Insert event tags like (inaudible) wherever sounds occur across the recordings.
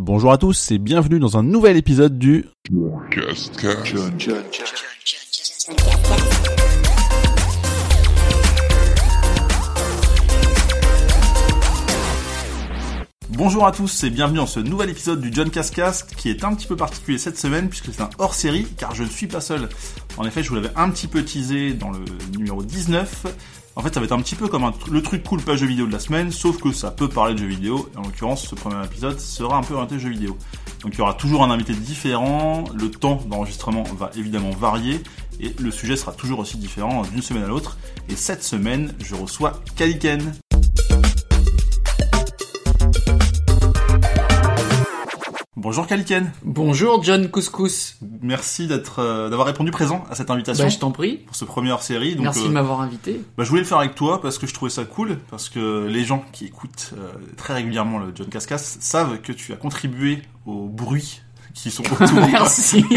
Bonjour à tous et bienvenue dans un nouvel épisode du Bonjour à tous et bienvenue dans ce nouvel épisode du John Cascast qui est un petit peu particulier cette semaine puisque c'est un hors série car je ne suis pas seul. En effet, je vous l'avais un petit peu teasé dans le numéro 19. En fait, ça va être un petit peu comme le truc cool pas jeu vidéo de la semaine, sauf que ça peut parler de jeux vidéo. Et en l'occurrence, ce premier épisode sera un peu orienté jeux vidéo. Donc il y aura toujours un invité différent, le temps d'enregistrement va évidemment varier, et le sujet sera toujours aussi différent d'une semaine à l'autre. Et cette semaine, je reçois Kaliken. Bonjour Kaliken, Bonjour John Couscous. merci d'être, euh, d'avoir répondu présent à cette invitation Bah, je t'en prie. pour ce premier hors série. Donc, Merci euh, de m'avoir invité. bah, je voulais le faire avec toi parce que je trouvais ça cool, parce que les gens qui écoutent euh, très régulièrement le John Cascas savent que tu as contribué aux bruits qui sont (laughs) autour. Merci. (laughs)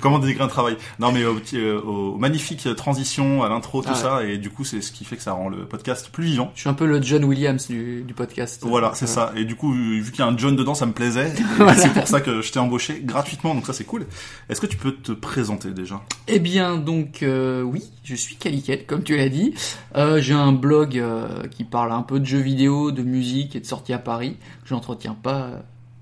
Comment décrire un travail Non mais au petit- euh, aux magnifiques transitions, à l'intro, tout Ah ouais. ça, et du coup c'est ce qui fait que ça rend le podcast plus vivant. je suis un peu le John Williams du, du podcast. Voilà, c'est Euh, ça. Et du coup, vu qu'il y a un John dedans, ça me plaisait. (laughs) Voilà. C'est pour ça que je t'ai embauché gratuitement, donc ça c'est cool. Est-ce que tu peux te présenter déjà? Eh bien, donc, euh, oui, je suis Caliquette, comme tu l'as dit. Euh, J'ai un blog euh, qui parle un peu de jeux vidéo, de musique et de sorties à Paris. Je n'entretiens pas, euh,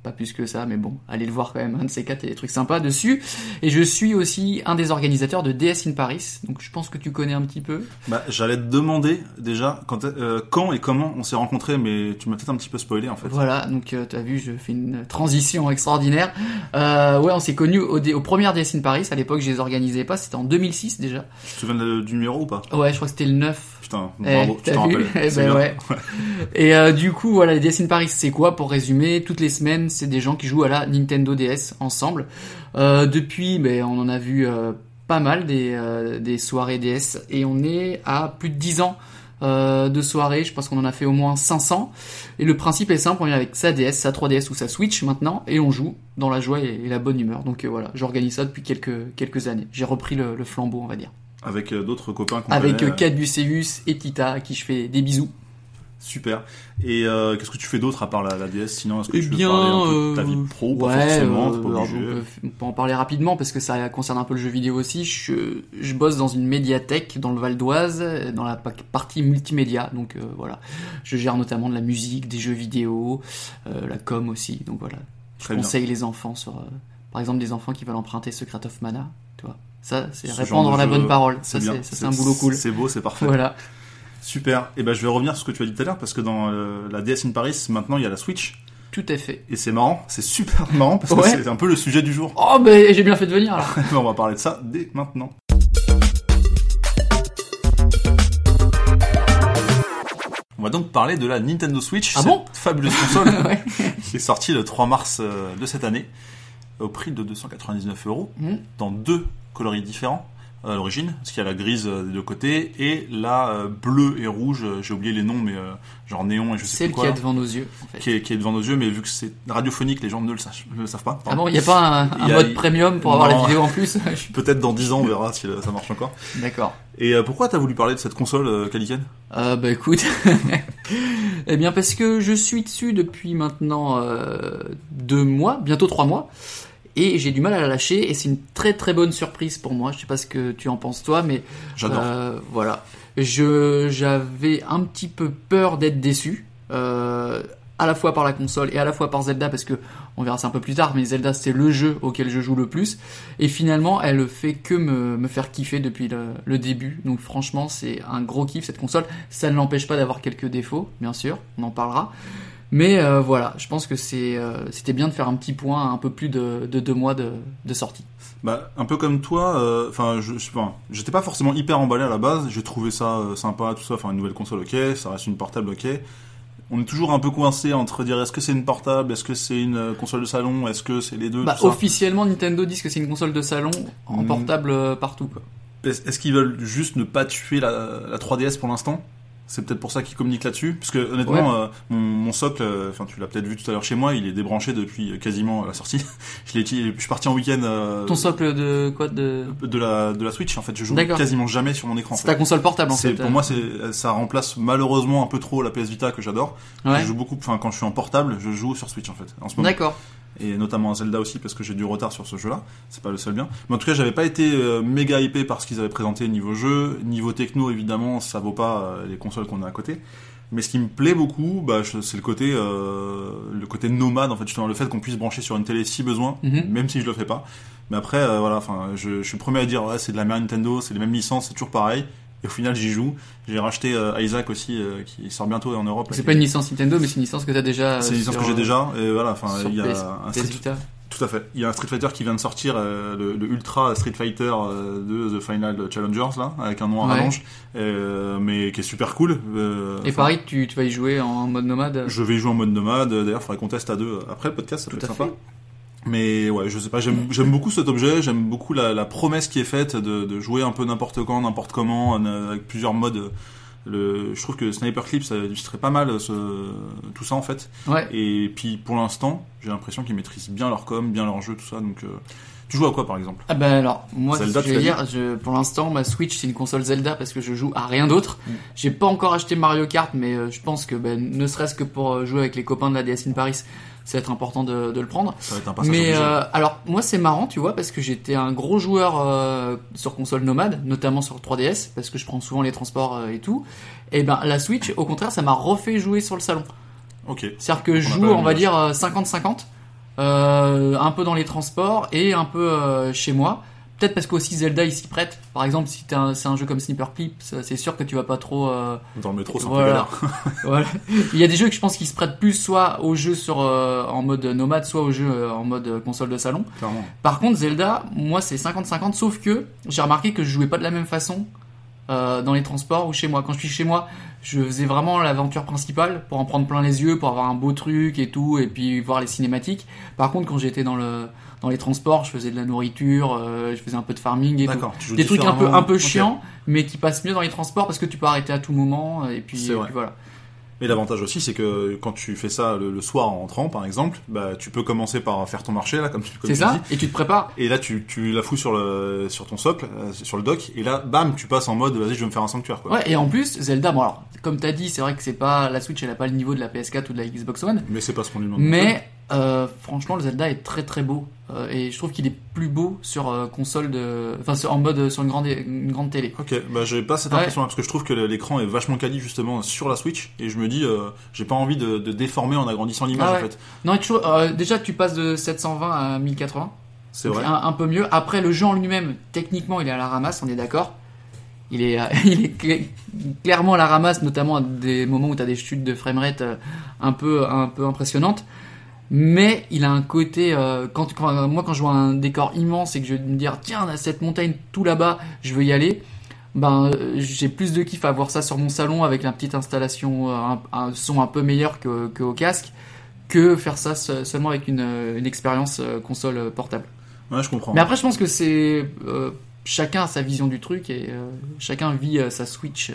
pas plus que ça, mais bon, allez le voir quand même. Un de ces quatre, il y a des trucs sympas dessus. Et je suis aussi un des organisateurs de DS in Paris. Donc, je pense que tu connais un petit peu. Bah, j'allais te demander déjà quand, euh, quand et comment on s'est rencontrés, mais tu m'as peut-être un petit peu spoilé en fait. Voilà, donc euh, t'as vu, je fais une transition extraordinaire. Euh, ouais, on s'est connus au, aux premières DS in Paris. À l'époque, je les organisais pas. C'était en 2006 déjà. Tu te souviens du numéro ou pas? Ouais, je crois que c'était le 9. Putain, Eh, tu t'as t'en rappelles. (laughs) Eh ben (laughs) ouais. Et euh, du coup, voilà, les DS in Paris, c'est quoi Pour résumer, toutes les semaines, c'est des gens qui jouent à la Nintendo DS ensemble. Euh, depuis, ben, on en a vu euh, pas mal des, des soirées DS et on est à plus de 10 ans de soirées. Je pense qu'on en a fait au moins 500. Et le principe est simple, on est avec sa DS, sa 3DS ou sa Switch maintenant et on joue dans la joie et, et la bonne humeur. Donc voilà, j'organise ça depuis quelques, quelques années. J'ai repris le, le flambeau, on va dire. Avec euh, d'autres copains Avec connaît, euh, Caduceus et Tita, à qui je fais des bisous. Super. Et euh, qu'est-ce que tu fais d'autre à part la, la DS Sinon, est-ce que Eh tu veux bien, parler un peu de ta vie pro? Pas ouais, forcément, euh, t'es pas alors, on, peut, en parler rapidement parce que ça concerne un peu le jeu vidéo aussi. Je, je bosse dans une médiathèque dans le Val d'Oise, dans la pa- partie multimédia. Donc euh, voilà, je gère notamment de la musique, des jeux vidéo, la com aussi. Donc voilà, je Très bien. conseille les enfants sur, par exemple, des enfants qui veulent emprunter Secret of Mana. Tu vois, ça c'est Ce de la jeu, bonne parole. C'est Ça c'est un boulot cool. C'est beau, c'est parfait. Voilà. Super. Et ben, je vais revenir sur ce que tu as dit tout à l'heure parce que dans euh, la DS in Paris, maintenant, il y a la Switch. Tout à fait. Et c'est marrant, c'est super (laughs) marrant parce que c'est un peu le sujet du jour. Oh ben j'ai bien fait de venir alors. (laughs) on va parler de ça dès maintenant. On va donc parler de la Nintendo Switch, Ah cette bon? fabuleuse (laughs) console Ouais. qui est sortie le 3 mars euh, de cette année au prix de 299 euros Mhm. dans deux coloris différents à l'origine, parce qu'il y a la grise euh, des deux côtés et la euh, bleue et rouge, euh, j'ai oublié les noms, mais genre néon et je sais Celle plus quoi, qui est devant nos yeux. En fait. qui, est, qui est devant nos yeux, mais vu que c'est radiophonique, les gens ne le, sachent- ne le savent pas. Ah bon, il n'y a pas un, a- mode premium pour avoir la vidéo en plus (laughs) Peut-être dans 10 ans, on verra si ça marche encore. D'accord. Et pourquoi t'as voulu parler de cette console, Euh, bah écoute, (laughs) eh bien parce que je suis dessus depuis maintenant euh, deux mois, bientôt trois mois, et j'ai du mal à la lâcher, et c'est une très très bonne surprise pour moi. Je sais pas ce que tu en penses toi, mais J'adore. euh, voilà, je j'avais un petit peu peur d'être déçu. Euh, à la fois par la console et à la fois par Zelda parce que on verra ça un peu plus tard mais Zelda c'est le jeu auquel je joue le plus et finalement elle fait que me, me faire kiffer depuis le, le début donc franchement c'est un gros kiff cette console ça ne l'empêche pas d'avoir quelques défauts bien sûr on en parlera mais euh, voilà je pense que c'est euh, c'était bien de faire un petit point à un peu plus de, de deux mois de, de sortie Bah, un peu comme toi, euh, enfin, je, je pas, j'étais pas forcément hyper emballé à la base, j'ai trouvé ça sympa, tout ça, enfin, une nouvelle console, ok, ça reste une portable, ok. On est toujours un peu coincé entre dire est-ce que c'est une portable, est-ce que c'est une console de salon, est-ce que c'est les deux, bah, officiellement Nintendo dit que c'est une console de salon en Mm. portable partout quoi. Est-ce qu'ils veulent juste ne pas tuer la, la 3DS pour l'instant? C'est peut-être pour ça qu'ils communiquent là-dessus, parce que honnêtement, euh, mon, mon socle, euh, enfin tu l'as peut-être vu tout à l'heure chez moi, il est débranché depuis euh, quasiment la sortie. (laughs) je l'ai, je suis parti en week-end. euh, Ton socle de quoi de de la de la Switch en fait je joue quasiment jamais sur mon écran C'est ta console portable en C'est- fait. pour moi c'est ça remplace malheureusement un peu trop la PS Vita que j'adore Ouais. je joue beaucoup enfin quand je suis en portable je joue sur Switch en fait en ce moment D'accord. Et notamment Zelda aussi parce que j'ai du retard sur ce jeu là c'est pas le seul bien mais en tout cas j'avais pas été euh, méga hypé par ce qu'ils avaient présenté niveau jeu niveau techno évidemment ça vaut pas euh, les consoles qu'on a à côté mais ce qui me plaît beaucoup bah, c'est le côté euh, le côté nomade en fait justement le fait qu'on puisse brancher sur une télé si besoin Mhm. même si je le fais pas. Mais après, euh, voilà, enfin, je, je suis le premier à dire, ouais, c'est de la merde Nintendo, c'est les mêmes licences, c'est toujours pareil. Et au final, j'y joue. J'ai racheté euh, Isaac aussi, euh, qui sort bientôt en Europe. C'est pas une licence Nintendo, mais c'est une licence que t'as déjà. C'est une licence sur, que j'ai euh, déjà. Et voilà, enfin, il y a PS, un Street, Vita. tout à fait. Il y a un Street Fighter qui vient de sortir, euh, le, le Ultra Street Fighter euh, de The Final Challengers là, avec un nom à Ouais. rallonge, euh, mais qui est super cool. Euh, Et pareil, tu, tu vas y jouer en mode nomade? Je vais y jouer en mode nomade. D'ailleurs, il faudrait qu'on teste à deux après le podcast, ça peut être à sympa. fait. Mais ouais, je sais pas, j'aime beaucoup cet objet, j'aime beaucoup la, la promesse qui est faite de, de jouer un peu n'importe quand, n'importe comment, en, euh, avec plusieurs modes. Le, je trouve que Sniper Clip, ça illustrerait pas mal ce, tout ça en fait. Ouais. Et puis pour l'instant, j'ai l'impression qu'ils maîtrisent bien leur com, bien leur jeu, tout ça. Donc, euh, tu joues à quoi par exemple? Ah ben alors, moi, Zelda, je vais dire, je, pour l'instant, ma Switch, c'est une console Zelda parce que je joue à rien d'autre. Mm. J'ai pas encore acheté Mario Kart, mais euh, je pense que, ben, ne serait-ce que pour jouer avec les copains de la DS in Paris, ça va être important de, de le prendre. Ça va être un passage Mais euh, alors moi c'est marrant tu vois parce que j'étais un gros joueur euh, sur console nomade notamment sur 3DS parce que je prends souvent les transports euh, et tout. Et ben la Switch au contraire ça m'a refait jouer sur le salon. Ok. c'est à dire que je joue on va dire euh, 50-50 euh, un peu dans les transports et un peu chez moi peut-être parce qu'aussi Zelda il s'y prête par exemple si un- c'est un jeu comme Sniper Clip ça, c'est sûr que tu vas pas trop euh, Dans le métro, c'est un voilà. peu (laughs) voilà. Il y a des jeux que je pense qui se prêtent plus soit aux jeux sur euh, en mode nomade, soit aux jeux euh, en mode console de salon. Clairement. Par contre, Zelda, moi c'est 50-50, sauf que j'ai remarqué que je jouais pas de la même façon euh, dans les transports ou chez moi. Quand je suis chez moi, je faisais vraiment l'aventure principale pour en prendre plein les yeux, pour avoir un beau truc et tout, et puis voir les cinématiques. Par contre, quand j'étais dans le dans les transports, je faisais de la nourriture, euh, je faisais un peu de farming et tout. D'accord. tu joues Des trucs un peu un peu Ok. chiants, mais qui passent mieux dans les transports parce que tu peux arrêter à tout moment et puis, C'est et puis voilà. Mais l'avantage aussi, c'est que quand tu fais ça le, le soir en rentrant, par exemple, bah, tu peux commencer par faire ton marché, là, comme tu, comme C'est tu ça dis. Et tu te prépares. Et là, tu, tu la fous sur le, sur ton socle, euh, sur le dock, et là, bam, tu passes en mode, vas-y, je vais me faire un sanctuaire, quoi. Ouais, et en plus, Zelda, bon alors, comme t'as dit, c'est vrai que c'est pas la Switch, elle a pas le niveau de la PS4 ou de la Xbox One, Mais c'est pas ce qu'on lui demande. mais euh, franchement, le Zelda est très très beau Euh, et je trouve qu'il est plus beau sur euh, console de, enfin en mode sur une grande une grande télé. Ok, bah j'ai pas cette Ouais. impression-là, parce que je trouve que l'écran est vachement quali, justement, sur la Switch, et je me dis, euh, j'ai pas envie de, de déformer en agrandissant l'image, Ah en fait. Non, et euh, déjà tu passes de 720 à 1080, C'est vrai. un, un peu mieux. Après, le jeu en lui-même, techniquement, il est à la ramasse, on est d'accord. Il est, (laughs) il est cla- clairement à la ramasse, notamment à des moments où tu as des chutes de framerate un peu, un peu impressionnantes. Mais il a un côté, euh, quand, quand- moi quand je vois un décor immense et que je vais me dire tiens on a cette montagne tout là-bas, je veux y aller. Ben euh, j'ai plus de kiff à voir ça sur mon salon avec la petite installation, euh, un, un son un peu meilleur que, que au casque, que faire ça se- seulement avec une, euh, une expérience console portable. Ouais, je comprends. Mais après, je pense que c'est euh, chacun a sa vision du truc et euh, chacun vit sa Switch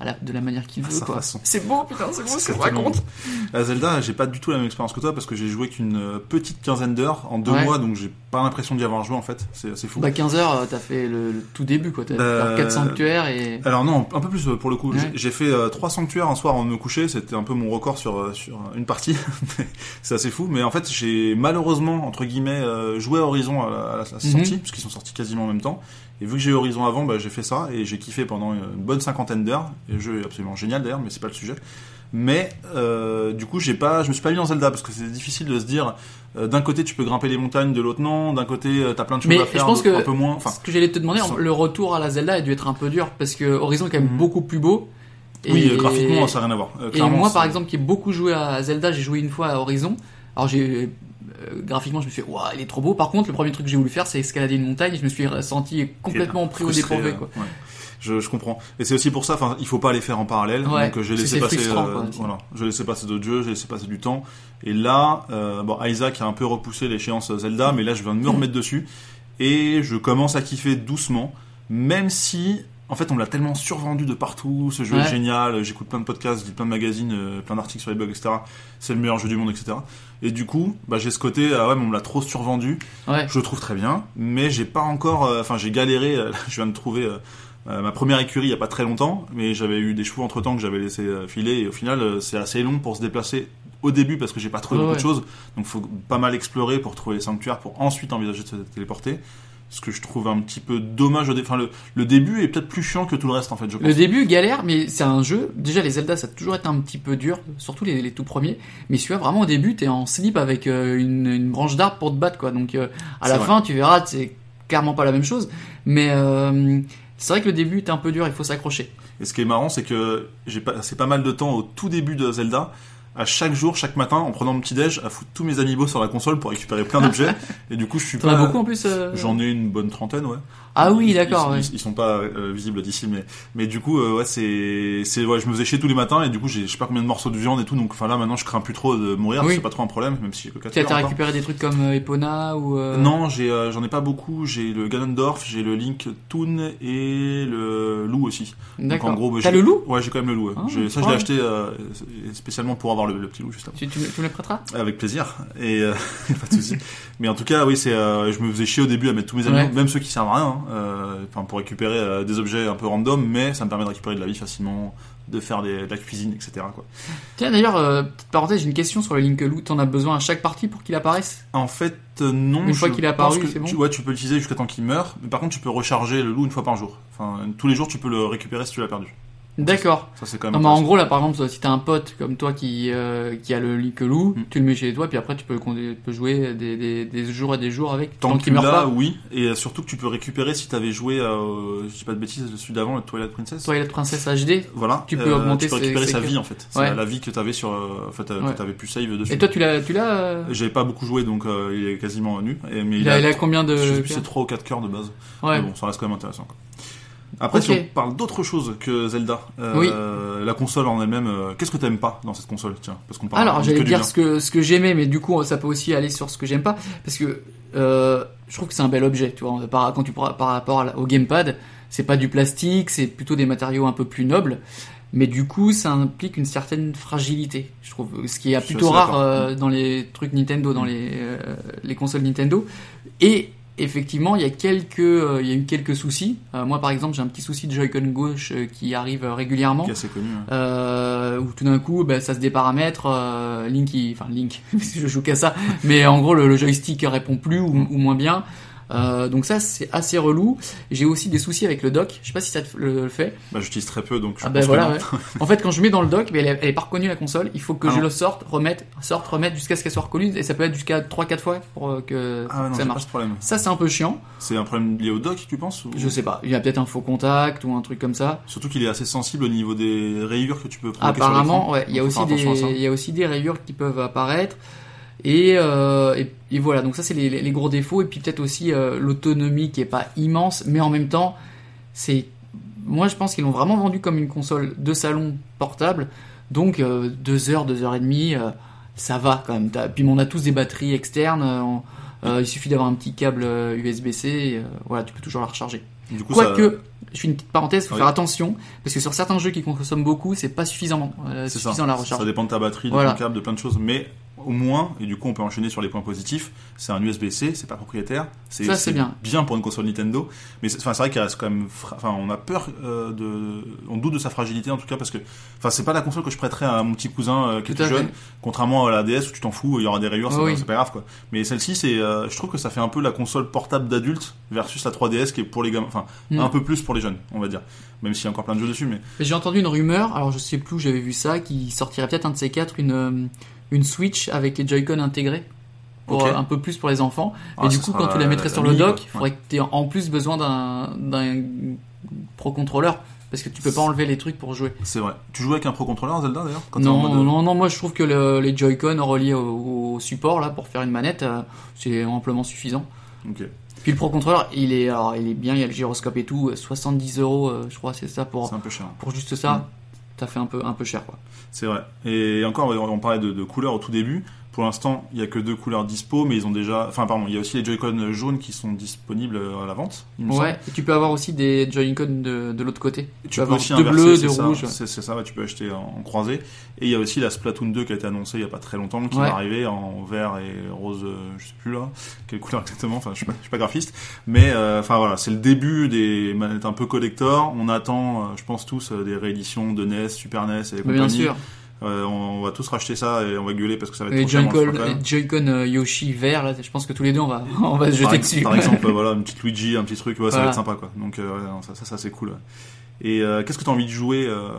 à la- de la manière qu'il veut. quoi. C'est beau, putain, c'est beau ce tellement raconte. beau. À Zelda, j'ai pas du tout la même expérience que toi, parce que j'ai joué qu'une euh, petite quinzaine d'heures en deux Ouais. mois, donc j'ai pas l'impression d'y avoir joué, en fait. C'est assez fou. Bah 15 heures, euh, t'as fait le, le tout début quoi. T'as Euh, fait 4 sanctuaires et Alors non, un peu plus euh, pour le coup. Ouais. J'ai- fait euh, trois sanctuaires un soir de me coucher. C'était un peu mon record sur sur une partie. (laughs) c'est assez fou. Mais en fait, j'ai malheureusement entre guillemets joué à Horizon à la, à Mhm. sortie, puisqu'ils sont sortis quasiment en même temps. Et vu que j'ai eu Horizon avant, bah, j'ai fait ça et j'ai kiffé pendant une bonne cinquantaine d'heures. Et le jeu est absolument génial d'ailleurs, mais c'est pas le sujet. Mais euh, du coup, j'ai pas, je me suis pas mis dans Zelda parce que c'est difficile de se dire. euh, d'un côté, tu peux grimper les montagnes, de l'autre non. D'un côté, euh, t'as plein de choses Mais à faire, je pense que un peu moins. Enfin, ce que j'allais te demander, le retour à la Zelda a dû être un peu dur parce que Horizon est quand même Mhm. beaucoup plus beau. oui, Et- euh, graphiquement, ça n'a rien à voir. Et moi, par exemple, qui ai beaucoup joué à Zelda, j'ai joué une fois à Horizon. Alors, j'ai graphiquement, je me suis fait, waouh, il est trop beau. Par contre, le premier truc que j'ai voulu faire, c'est escalader une montagne. Et je me suis senti complètement pris au dépourvu, quoi. ouais. Je, je comprends. Et c'est aussi pour ça, enfin, il faut pas les faire en parallèle. Ouais, donc euh, j'ai laissé passer, euh, voilà, j'ai laissé passer d'autres jeux, j'ai laissé passer du temps. Et là, euh, bon, Isaac a un peu repoussé l'échéance Zelda, mais là, je viens de me (laughs) remettre dessus et je commence à kiffer doucement, même si en fait, on me l'a tellement survendu de partout. Ce jeu Ouais. est génial. J'écoute plein de podcasts, lis plein de magazines, euh, plein d'articles sur les blogs, etc. C'est le meilleur jeu du monde, etc. Et du coup, bah, j'ai ce côté, ah ouais, mais on me l'a trop survendu. Ouais. Je le trouve très bien, mais j'ai pas encore. euh, Enfin, j'ai galéré. euh, (laughs) je viens de trouver euh, ma première écurie il y a pas très longtemps, mais j'avais eu des chevaux entre temps que j'avais laissé euh, filer. Et au final, euh, c'est assez long pour se déplacer au début parce que j'ai pas trouvé Ouais, beaucoup de choses. Donc, faut pas mal explorer pour trouver les sanctuaires, pour ensuite envisager de se téléporter. Ce que je trouve un petit peu dommage. Au dé- Enfin, le, le début est peut-être plus chiant que tout le reste en fait. Je pense. Le début galère, mais c'est un jeu. Déjà, les Zelda, ça a toujours été un petit peu dur, surtout les, les tout premiers. Mais celui-là, vraiment au début, t'es en slip avec euh, une, une branche d'arbre pour te battre, quoi. Donc, à la vrai. fin, tu verras, c'est clairement pas la même chose. Mais c'est vrai que le début est un peu dur, il faut s'accrocher. Et ce qui est marrant, c'est que j'ai passé pas mal de temps au tout début de Zelda, à chaque jour, chaque matin, en prenant mon petit déj, à foutre tous mes amiibo sur la console pour récupérer plein d'objets. (laughs) et du coup, je suis pas. as beaucoup en plus euh, J'en ai une bonne trentaine, ouais. Ah oui, d'accord. Ils, ouais. ils- ils sont pas euh, visibles d'ici, mais mais du coup, euh, ouais, c'est c'est ouais, je me faisais chier tous les matins et du coup, j'ai je sais pas combien de morceaux de viande et tout. Donc, enfin là, maintenant, je crains plus trop de mourir. Oui. C'est pas trop un problème, même si j'ai que 4 Tu as récupéré des trucs comme Epona ou. Non, j'ai j'en ai pas beaucoup. J'ai le Ganondorf, j'ai le Link Toon et le loup aussi. D'accord. en gros, bah, T'as le loup Ouais, j'ai quand même le loup. ouais. Ah, ça, je l'ai acheté spécialement pour avoir le, le petit loup juste avant. tu, tu, me- tu me le prêteras Avec plaisir. Et euh, (laughs) pas de souci. Mais en tout cas, oui, c'est. euh, je me faisais chier au début à mettre tous mes amis, Ouais. même ceux qui servent à rien, hein, euh, pour récupérer des objets un peu random, mais ça me permet de récupérer de la vie facilement, de faire des, de la cuisine, etc. Quoi. Tiens, d'ailleurs, euh, petite parenthèse, j'ai une question sur le Link Loup. T'en as besoin à chaque partie pour qu'il apparaisse? En fait, euh, non. Une fois qu'il est apparu, c'est bon? tu, ouais, tu peux l'utiliser jusqu'à temps qu'il meure, mais par contre, tu peux recharger le loup une fois par jour. Enfin, tous les jours, tu peux le récupérer si tu l'as perdu. D'accord. Ça, c'est quand même. Non, mais en gros, là, par exemple, si t'as un pote comme toi qui, euh, qui a le Link Loup, Mm. tu le mets chez toi, puis après, tu peux, tu peux jouer des, des, des jours et des jours avec, Tant tant que qu'il meurt pas. oui. Et euh, surtout que tu peux récupérer si t'avais joué, euh, je dis pas de bêtises, celui d'avant, le Twilight Princess. Twilight Princess HD. Voilà. Tu peux augmenter Tu peux récupérer ses sa vie en fait. Ouais. la vie que t'avais sur, euh, en fait, euh, Ouais. que t'avais pu save dessus. Et toi, tu l'as, tu l'as, euh, J'avais pas beaucoup joué donc euh, il est quasiment nu. Et, mais il a, il a combien de, c'est 3 ou 4 cœurs de base. ouais. Mais bon, ça reste quand même intéressant. Quoi. Après, si on parle d'autre chose que Zelda, euh, la console en elle-même, euh, qu'est-ce que t'aimes pas dans cette console Tiens, parce qu'on parle Alors, j'allais dire bien. ce que, ce que j'aimais, mais du coup, ça peut aussi aller sur ce que j'aime pas, parce que, euh, je trouve que c'est un bel objet, tu vois, par, quand tu par, rapport au gamepad, c'est pas du plastique, c'est plutôt des matériaux un peu plus nobles, mais du coup, ça implique une certaine fragilité, je trouve, ce qui est plutôt rare dans les trucs Nintendo, dans les, les consoles Nintendo, et effectivement, il y a quelques, euh, il y a eu quelques soucis. Euh, moi, par exemple, j'ai un petit souci de Joy-Con gauche euh, qui arrive régulièrement Qui est assez connu. hein. euh, où tout d'un coup bah, ça se déparamètre Link il- enfin Link (laughs) je joue qu'à ça mais en gros le, le joystick répond plus ou, ou moins bien Euh, donc ça c'est assez relou. J'ai aussi des soucis avec le dock je sais pas si ça te le, fait. Bah, j'utilise très peu donc je ah pense que voilà ouais. (laughs) en fait quand je mets dans le dock mais elle, est- elle est pas reconnue la console il faut que Ah je non. le sorte remette sorte remette jusqu'à ce qu'elle soit reconnue et ça peut être jusqu'à 3-4 fois pour euh, que Ah non, ça marche pas ce problème. ça c'est un peu chiant. C'est un problème lié au dock, tu penses ou- je sais pas. Il y a peut-être un faux contact ou un truc comme ça. Surtout qu'il est assez sensible au niveau des rayures que tu peux Apparemment, ouais, il y a aussi des, il y a aussi des rayures qui peuvent apparaître. Et, euh, et, et voilà, donc ça c'est les, les gros défauts. Et puis peut-être aussi euh, l'autonomie qui est pas immense, mais en même temps, c'est, moi je pense qu'ils l'ont vraiment vendu comme une console de salon portable. Donc euh, deux heures, deux heures et demie, euh, ça va quand même. Puis on a tous des batteries externes. on- il suffit d'avoir un petit câble USB-C. et, voilà, tu peux toujours la recharger. Du coup, ça- Quoique, je fais une petite parenthèse, faut Oui. faire attention, parce que sur certains jeux qui consomment beaucoup, c'est pas suffisamment euh, C'est ça. suffisant la recharge. Ça dépend de ta batterie, de Voilà. ton câble, de plein de choses. Mais au moins, et du coup, on peut enchaîner sur les points positifs. C'est un USB-C, c'est pas propriétaire. C'est bien. Bien pour une console Nintendo. Mais c'est vrai qu'il reste quand même. Enfin, on a peur euh, de. On doute de sa fragilité en tout cas parce que. Enfin, c'est pas la console que je prêterais à mon petit cousin euh, qui est Tout jeune. fait. Contrairement à la DS où tu t'en fous, il y aura des rayures, c'est Oui. pas- c'est pas grave quoi. Mais celle-ci, c'est. euh, je trouve que ça fait un peu la console portable d'adulte versus la 3DS qui est pour les gamins. Enfin, Mm. un peu plus pour les jeunes, on va dire. Même s'il y a encore plein de jeux dessus, mais. Mais J'ai entendu une rumeur, alors je sais plus où j'avais vu ça, qui sortirait peut-être un de ces quatre, une, une Switch avec les Joy-Con intégrés. Pour, euh, un peu plus pour les enfants. Ah, et du coup, quand tu la mettrais la sur le dock, il faudrait que tu aies en plus besoin d'un pro contrôleur. Parce que tu peux pas enlever les trucs pour jouer. C'est vrai. Tu joues avec un pro contrôleur Zelda d'ailleurs Non, mode- euh, non, non, moi je trouve que le- les Joy-Con reliés au, au support là pour faire une manette, euh, c'est amplement suffisant. Ok. Puis le Pro Controller, il est, alors, il est bien, il y a le gyroscope et tout, euh, 70 euros, euh, je crois, c'est ça pour, C'est un peu cher. pour juste ça. Ça fait un peu, un peu cher quoi. C'est vrai. Et encore, on parlait de, de couleurs au tout début. Pour l'instant, il y a que deux couleurs dispo, mais ils ont déjà. Enfin, pardon, il y a aussi les Joy-Con jaunes qui sont disponibles à la vente. il me semble. Ouais, et tu peux avoir aussi des Joy-Con de, de l'autre côté. Tu peux peux avoir aussi de inverser, bleu, c'est de ça, rouge. C'est ça, ouais, tu peux acheter en, en croisé. Et il y a aussi la Splatoon 2 qui a été annoncée il y a pas très longtemps, qui Ouais. va arriver en vert et rose, euh, je sais plus là, quelle couleur exactement, enfin je suis je suis pas graphiste. Mais euh, enfin voilà, c'est le début des manettes un peu collector. On attend, euh, je pense tous, euh, des rééditions de NES, Super NES et Mais bien compagnie. sûr. Euh, on, on va tous racheter ça et on va gueuler parce que ça va être Les trop cher le Joy-Con euh, Yoshi vert, là, je pense que tous les deux, on va, (laughs) on va se par, jeter ex- dessus. par exemple, (laughs) voilà, une petite Luigi, un petit truc, ouais, ça va être sympa quoi. Donc euh, ça, ça, ça, c'est cool. Et euh, qu'est-ce que tu as envie de jouer euh,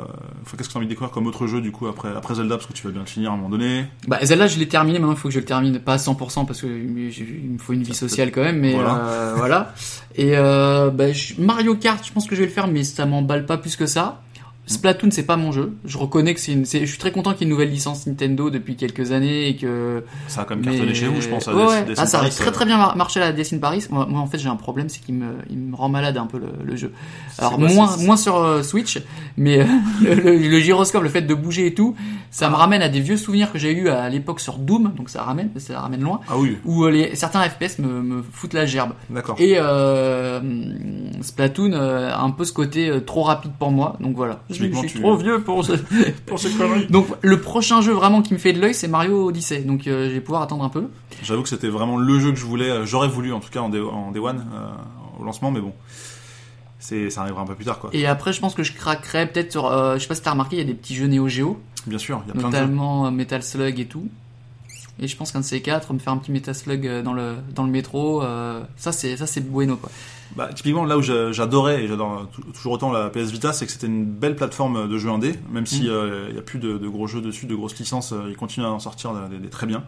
qu'est-ce que tu as envie de découvrir comme autre jeu du coup après après Zelda parce que tu vas bien le finir à un moment donné? Bah, Zelda, je l'ai terminé, maintenant il faut que je le termine, pas à 100% parce que il il me faut une vie sociale quand même, mais Voilà. euh, voilà. Et bah, je- Mario Kart, je pense que je vais le faire, mais ça m'emballe pas plus que ça. Splatoon, c'est pas mon jeu. Je reconnais que c'est une. Je suis très content qu'il y ait une nouvelle licence Nintendo depuis quelques années et que. Ça a quand même mais- cartonné chez vous, je pense. À Ouais, Des- ouais. Ah, ça a Paris, très très bien mar- marché à la Dessin Paris. Moi, moi, en fait, j'ai un problème, c'est qu'il me, il me rend malade un peu le, le jeu. Alors moins moins sur euh, Switch, mais euh, (laughs) le, le- gyroscope, le fait de bouger et tout, ça me ramène à des vieux souvenirs que j'ai eu à l'époque sur Doom, donc ça ramène, ça ramène loin, Ah oui, où euh, les, certains FPS me, me foutent la gerbe. d'accord. Et euh, Splatoon euh, a un peu ce côté euh, trop rapide pour moi, donc voilà. Je, Typiquement, je suis tu- trop vieux pour ce... (laughs) Pour ces conneries. Donc le prochain jeu vraiment qui me fait de l'œil, c'est Mario Odyssey, donc euh, je vais pouvoir attendre un peu. J'avoue que c'était vraiment le jeu que je voulais, euh, j'aurais voulu en tout cas en Day, en Day One euh, au lancement, mais bon, c'est ça arrivera un peu plus tard quoi. Et après, je pense que je craquerai peut-être sur, euh, je sais pas si t'as remarqué, il y a des petits jeux Neo Geo. Bien sûr, il y a plein de jeux. notamment Metal Slug et tout. Et je pense qu'un de ces quatre, me faire un petit Metal Slug dans le dans le métro, euh, ça c'est ça c'est bueno quoi. Bah, typiquement, là où j'a- j'adorais, et j'adore tou- toujours autant la PS Vita, c'est que c'était une belle plateforme de jeux indé, même si Mm. euh, il n'y a plus de, de gros jeux dessus, de grosses licences, euh, ils continuent à en sortir des, des très bien.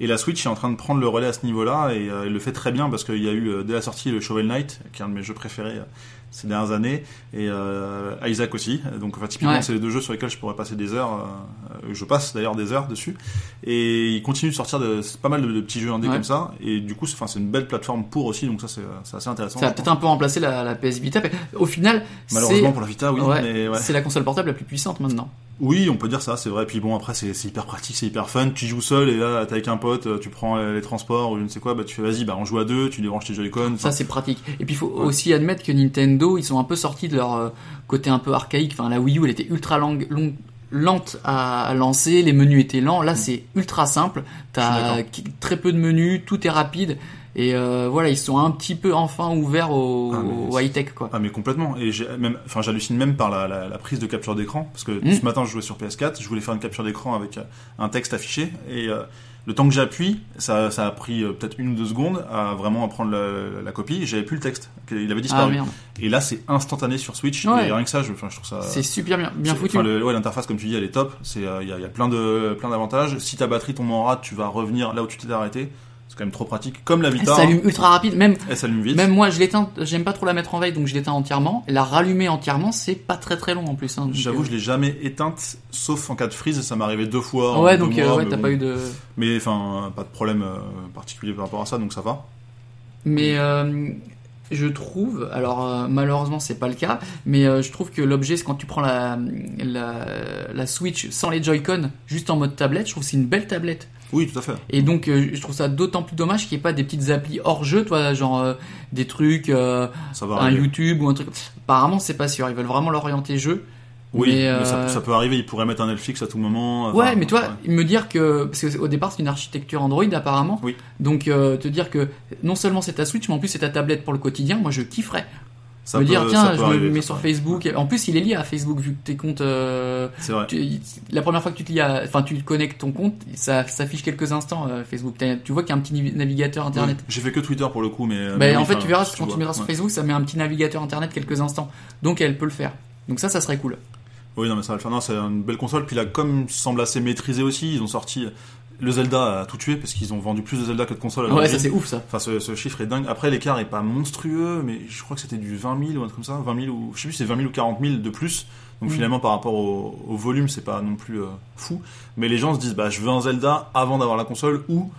Et la Switch est en train de prendre le relais à ce niveau-là, et euh, elle le fait très bien parce qu'il y a eu euh, dès la sortie le Shovel Knight, qui est un de mes jeux préférés euh, ces dernières années, et euh, Isaac aussi. Donc, enfin, typiquement, Ouais. c'est les deux jeux sur lesquels je pourrais passer des heures. euh, euh, je passe d'ailleurs des heures dessus. Et ils continuent de sortir de, pas mal de, de petits jeux indés Ouais. comme ça, et du coup, c'est enfin, c'est une belle plateforme pour aussi, donc ça, c'est c'est assez intéressant. Ça va peut-être un peu remplacer la, la PS Vita. mais Au final, Malheureusement c'est pour la Vita, oui. ouais, mais c'est la console portable la plus puissante maintenant. Oui, on peut dire ça, c'est vrai. Puis bon, après, c'est hyper pratique, c'est hyper fun. Tu joues seul et là, t'es avec un pote, tu prends les transports ou je ne sais quoi, bah tu fais vas-y, bah on joue à deux, tu débranches tes Joy-Con. Ça c'est pratique. Et puis il faut Ouais. aussi admettre que Nintendo, ils sont un peu sortis de leur euh, côté un peu archaïque. Enfin, la Wii U, elle était ultra longue, longue- lente à, lancer, les menus étaient lents. Là, c'est ultra simple. Mm. T'as très peu de menus, tout est rapide. Et euh, voilà, ils sont un petit peu enfin ouverts au, Ah, au high tech quoi. Ah mais complètement. Et même, enfin j'hallucine même par la, la, la prise de capture d'écran parce que Mm. ce matin je jouais sur PS4, je voulais faire une capture d'écran avec euh, un texte affiché et euh, le temps que j'appuie, ça, ça a pris euh, peut-être une ou deux secondes à vraiment à prendre la, la copie. J'avais plus le texte, il avait Ah disparu. merde, et là c'est instantané sur Switch. Ouais. Et rien que ça, je, trouve ça. c'est super bien, bien foutu. enfin, le- ouais, l'interface, comme tu dis, elle est top. C'est, euh, il y, y a plein de, plein d'avantages. Si ta batterie tombe en rate, tu vas revenir là où tu t'es arrêté. Quand même trop pratique. Comme la Elle Vita, s'allume ultra rapide, même elle s'allume vite. Même moi, je l'éteins, j'aime pas trop la mettre en veille, donc je l'éteins entièrement. La rallumer entièrement, c'est pas très très long en plus. Hein, J'avoue, euh, je l'ai jamais éteinte, sauf en cas de freeze. Ça m'est arrivé deux fois. Ouais, deux donc euh, mois, ouais, t'as bon. pas eu de. Mais enfin, pas de problème euh, particulier par rapport à ça, donc ça va. Mais euh, je trouve, alors euh, malheureusement c'est pas le cas, mais euh, je trouve que l'objet, c'est quand tu prends la, la, la Switch sans les Joy-Con, juste en mode tablette, je trouve que c'est une belle tablette. Oui, tout à fait. Et donc euh, je trouve ça d'autant plus dommage qu'il n'y ait pas des petites applis hors jeu, toi, genre euh, des trucs, euh, Ça va un arriver. YouTube ou un truc. Apparemment c'est pas sûr, ils veulent vraiment l'orienter jeu. Oui, mais, mais ça, ça peut arriver. Ils pourraient mettre un Netflix à tout moment. enfin, Ouais, mais toi, ouais. me dire que parce qu'au départ c'est une architecture Android apparemment. Oui. Donc te dire que non seulement c'est ta Switch, mais en plus c'est ta tablette pour le quotidien, moi je kifferais. Ça me peut- dire tiens, je me mets sur. Facebook. En plus il est lié à Facebook vu que tes comptes. euh, C'est vrai. tu- la première fois que tu te lis, à- enfin tu connectes ton compte, ça s'affiche quelques instants euh, Facebook. Tu vois qu'il y a un petit navigateur internet. Oui. J'ai fait que Twitter pour le coup, mais. Bah, mais oui, en fait, tu verras si quand tu vois, mettras sur ouais. Facebook, ça met un petit navigateur internet quelques instants. Donc elle peut le faire. Donc ça, ça serait cool. Oui, non, mais ça va le faire. Non, c'est une belle console. Puis la com semble assez maîtrisée aussi. Ils ont sorti le Zelda a tout tué parce qu'ils ont vendu plus de Zelda que de consoles. Ouais, ça c'est ouf ça. Enfin, ce, ce chiffre est dingue. Après, l'écart est pas monstrueux, mais je crois que c'était du 20 000 ou un truc comme ça. 20 000 ou, je sais plus, si c'est 20 000 ou 40 000 de plus. Donc Mm. finalement, par rapport au, au volume, c'est pas non plus euh, fou. Mais les gens se disent, bah, je veux un Zelda avant d'avoir la console ou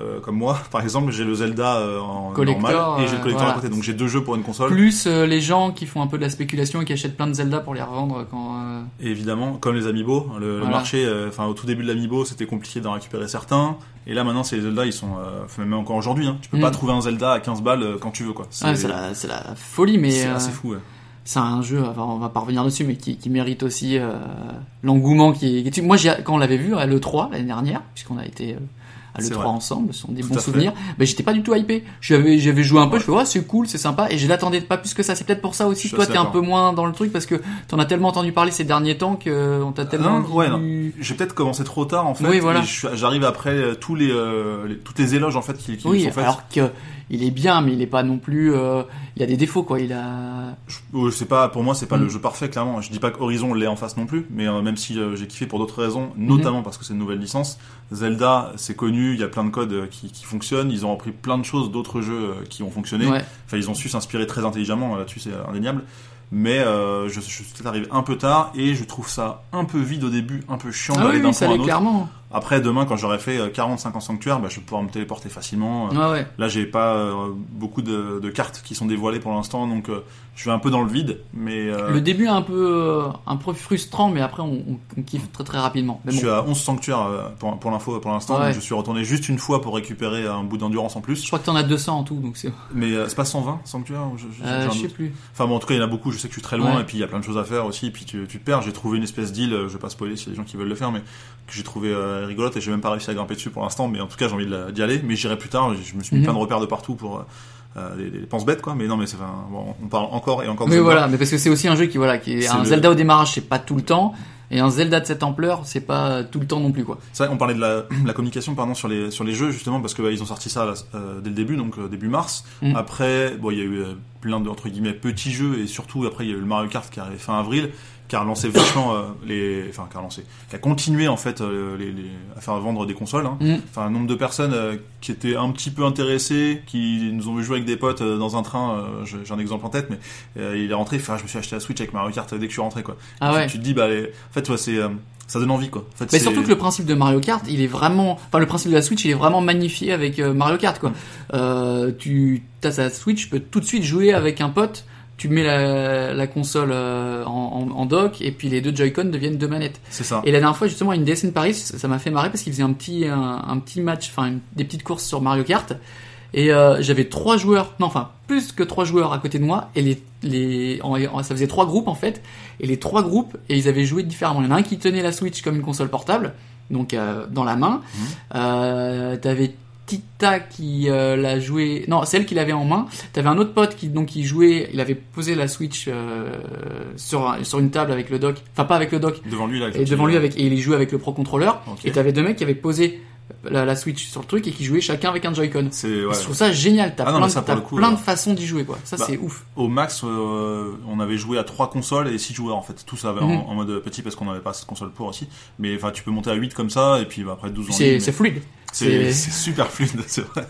euh, comme moi, (laughs) par exemple, j'ai le Zelda euh, en Collector, normal et j'ai le collector voilà. à côté. Donc j'ai deux jeux pour une console. Plus euh, les gens qui font un peu de la spéculation et qui achètent plein de Zelda pour les revendre quand. Et évidemment, comme les Amiibo, le, le marché, enfin au tout début de l'Amiibo, c'était compliqué d'en récupérer certains. Et là maintenant, c'est les Zelda, ils sont, même encore aujourd'hui, hein, tu peux Mm. pas trouver un Zelda à 15 balles quand tu veux quoi. C'est ah, c'est la, c'est la folie, mais c'est assez fou. Ouais. c'est un jeu, on va pas revenir dessus, mais qui, qui mérite aussi euh, l'engouement qui est. Moi, quand on l'avait vu à l'E3 l'année dernière, puisqu'on a été à C'est l'E3 vrai. ensemble, ce sont des Tout bons souvenirs, mais j'étais pas du tout hypé. J'avais, j'avais joué un peu, je fais, ouais, c'est cool, c'est sympa, et je l'attendais pas plus que ça. C'est peut-être pour ça Je aussi que toi, t'es un peu moins dans le truc, parce que t'en as tellement entendu parler ces derniers temps que on t'a tellement. non, ouais, dit- J'ai peut-être commencé trop tard en fait. Oui, voilà. je J'arrive après euh, tous les, euh, les- toutes les éloges en fait qui, qui Oui, sont faites. alors que il est bien, mais il est pas non plus. euh, il a des défauts, quoi. Il a. Je, c'est pas pour moi c'est pas Mm. le jeu parfait clairement. Je dis pas qu'Horizon l'est en face non plus, mais euh, même si euh, j'ai kiffé pour d'autres raisons, notamment parce que c'est une nouvelle licence. Zelda c'est connu, il y a plein de codes qui, qui fonctionnent. Ils ont repris plein de choses d'autres jeux qui ont fonctionné. Ouais. Enfin ils ont su s'inspirer très intelligemment là-dessus c'est indéniable. Mais je, je suis peut-être arrivé un peu tard et je trouve ça un peu vide au début, un peu chiant Ah oui, d'aller d'un oui, ça point à un autre. clairement. Après demain quand j'aurai fait euh, 40-50 sanctuaires, bah, je vais pouvoir me téléporter facilement. Euh, Ouais, ouais. Là, j'ai pas euh, beaucoup de, de cartes qui sont dévoilées pour l'instant, donc euh, je suis un peu dans le vide. Mais euh, Le début est un peu, euh, un peu frustrant, mais après on, on, on kiffe très très rapidement. Mais je bon. suis à 11 sanctuaires euh, pour, pour l'info pour l'instant. Ouais. Je suis retourné juste une fois pour récupérer un bout d'endurance en Je plus. crois que t'en as 200 en tout, donc c'est. (laughs) Mais euh, c'est pas 120 sanctuaires je, je- Euh, je sais plus. Enfin bon, en tout cas, il y en a beaucoup. Je sais que je suis très loin Ouais. et puis il y a plein de choses à faire aussi. Et puis tu, tu te perds. J'ai trouvé une espèce d'île. euh, Je vais pas spoiler s'il y a des gens qui veulent le faire, mais que j'ai trouvé rigolote et j'ai même pas réussi à grimper dessus pour l'instant. Mais en tout cas, j'ai envie d'y aller. Mais j'irai plus tard. Je me suis mis Mhm. plein de repères de partout pour. euh, euh, des penses bêtes quoi mais non mais c'est enfin, bon, on parle encore et encore de Mais Zelda. voilà, mais parce que c'est aussi un jeu qui voilà, qui est, un le- Zelda au démarrage, c'est pas tout le temps, et un Zelda de cette ampleur, c'est pas tout le temps non plus quoi. C'est vrai, on parlait de la, (clears throat) la communication pardon sur les sur les jeux justement parce que bah, ils ont sorti ça là, euh, dès le début donc euh, début mars. Mm. Après bon il y a eu euh, plein de entre guillemets petits jeux et surtout après il y a eu le Mario Kart qui est arrivé fin avril qui a relancé vachement euh, les enfin qui a relancé qui a continué en fait euh, les, les- à faire vendre des consoles. Hein. Mm. Enfin un nombre de personnes euh, qui étaient un petit peu intéressées qui nous ont vu jouer avec des potes dans un train. j'ai un exemple en tête mais il est rentré. Enfin je me suis acheté la Switch avec Mario Kart dès que je suis rentré quoi. Ah tu, ouais. tu te dis bah les- en fait ouais, c'est ça donne envie quoi. En fait, Mais surtout que le principe de Mario Kart, il est vraiment, enfin le principe de la Switch, il est vraiment magnifié avec Mario Kart quoi. Tu as ta Switch, tu peux tout de suite jouer avec un pote. Tu mets la, la console euh, en, en, en dock et puis les deux Joy-Con deviennent deux manettes. c'est ça. Et la dernière fois, justement, à une DSN Paris, ça m'a fait marrer parce qu'ils faisaient un petit, un, un petit match, enfin, des petites courses sur Mario Kart. Et euh, j'avais trois joueurs, non, enfin, plus que trois joueurs à côté de moi. Et les, les, en- ça faisait trois groupes, en fait. Et les trois groupes, et ils avaient joué différemment. Il y en a un qui tenait la Switch comme une console portable, donc euh, dans la main. Euh, T'avais Tita qui euh, l'a joué, non, celle qui l'avait en main. T'avais un autre pote qui donc qui jouait, il avait posé la Switch euh, sur un- sur une table avec le dock, enfin pas avec le dock, Devant lui là. avec et devant lui avec et il jouait avec le Pro Controller Ok. et t'avais deux mecs qui avaient posé la, la Switch sur le truc et qui jouaient chacun avec un Joy-Con. C'est ouais. Je trouve ça génial, t'as Ah plein, ça, de, coup, plein euh, de façons d'y jouer quoi. Ça Bah, c'est ouf. Au max, euh, on avait joué à trois consoles et six joueurs en fait. Tous avaient Mhm. en, en mode petit parce qu'on n'avait pas cette console pour aussi. Mais enfin, tu peux monter à 8 comme ça et puis bah, après 12 en C'est ligne. c'est fluide. C'est super fluide, (laughs) c'est vrai.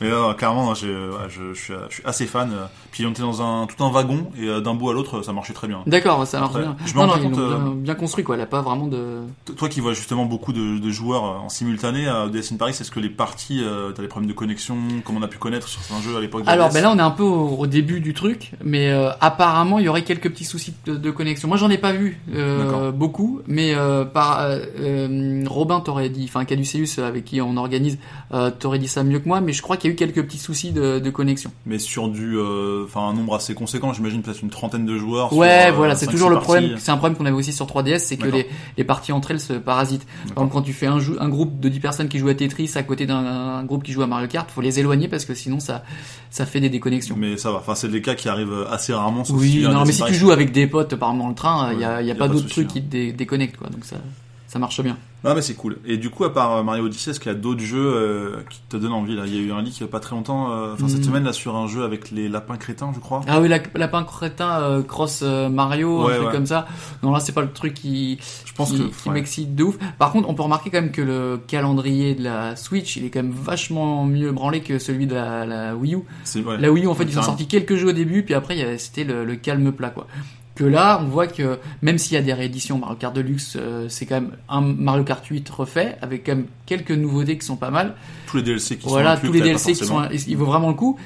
Mais non, clairement, ouais, je, je, suis, je suis assez fan. Puis on était dans un tout un wagon et euh, d'un bout à l'autre, ça marchait très bien. D'accord, ça marche Après, bien. je me rends compte, euh, bien, bien construit quoi. Elle a pas vraiment de. Toi qui vois justement beaucoup de, de joueurs euh, en simultané à DS in Paris, est-ce que les parties, euh, t'as des problèmes de connexion, comme on a pu connaître sur certains jeux à l'époque Alors DS? ben là on est un peu au, au début du truc, mais euh, apparemment il y aurait quelques petits soucis de, de connexion. Moi j'en ai pas vu euh, beaucoup, mais euh, par euh, euh, Robin t'aurait dit, enfin Caduceus avec qui on organise, euh, t'aurait dit ça mieux que moi, mais je crois qu'il y a eu quelques petits soucis de, de connexion. Mais sur du, euh, enfin un nombre assez conséquent, j'imagine peut-être une trentaine de joueurs. Ouais, sur, euh, voilà, c'est toujours le problème. C'est un problème qu'on avait aussi sur 3DS, c'est que les, les parties entre elles se parasitent. Par exemple, quand tu fais un, groupe de 10 personnes qui jouent à Tetris à côté d'un un groupe qui joue à Mario Kart, faut les éloigner parce que sinon ça, ça fait des déconnexions. Mais ça va. Enfin, c'est des cas qui arrivent assez rarement. sauf Oui, non, mais si tu joues avec des potes, par exemple dans le train, il y a, y y a a pas pas d'autres trucs hein. qui te dé- déconnectent, quoi. Donc ça, ça marche bien. Ah mais c'est cool. Et du coup, à part euh, Mario Odyssey, est-ce qu'il y a d'autres jeux euh, qui te donnent envie là? Il y a eu un leak il y a pas très longtemps, euh, enfin cette Hmm. semaine là sur un jeu avec les lapins crétins, je crois. Ah oui, la, Lapin Crétin euh, Cross Mario, Ouais, un truc ouais. comme ça. Non, là, c'est pas le truc qui, Je pense qui, que qui ouais. m'excite de ouf. Par contre, on peut remarquer quand même que le calendrier de la Switch, il est quand même vachement mieux branlé que celui de la, la Wii U. La Wii U, en fait, ils ont sorti quelques jeux au début, puis après, c'était le, le calme plat, quoi. Que là, on voit que même s'il y a des rééditions Mario Kart Deluxe, euh, c'est quand même un Mario Kart 8 refait avec quand même quelques nouveautés qui sont pas mal. Tous les DLC qui voilà, sont tous les DLC qui sont, il vaut vraiment le coup.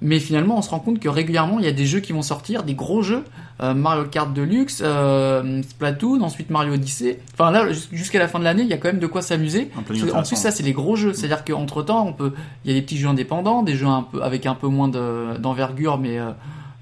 Mais finalement, on se rend compte que régulièrement, il y a des jeux qui vont sortir, des gros jeux, euh, Mario Kart Deluxe, euh, Splatoon, ensuite Mario Odyssey. Enfin là, jus- jusqu'à la fin de l'année, il y a quand même de quoi s'amuser. En plus, ça, c'est les gros jeux. C'est-à-dire qu'entre temps, on peut, il y a des petits jeux indépendants, des jeux un peu avec un peu moins de- d'envergure, mais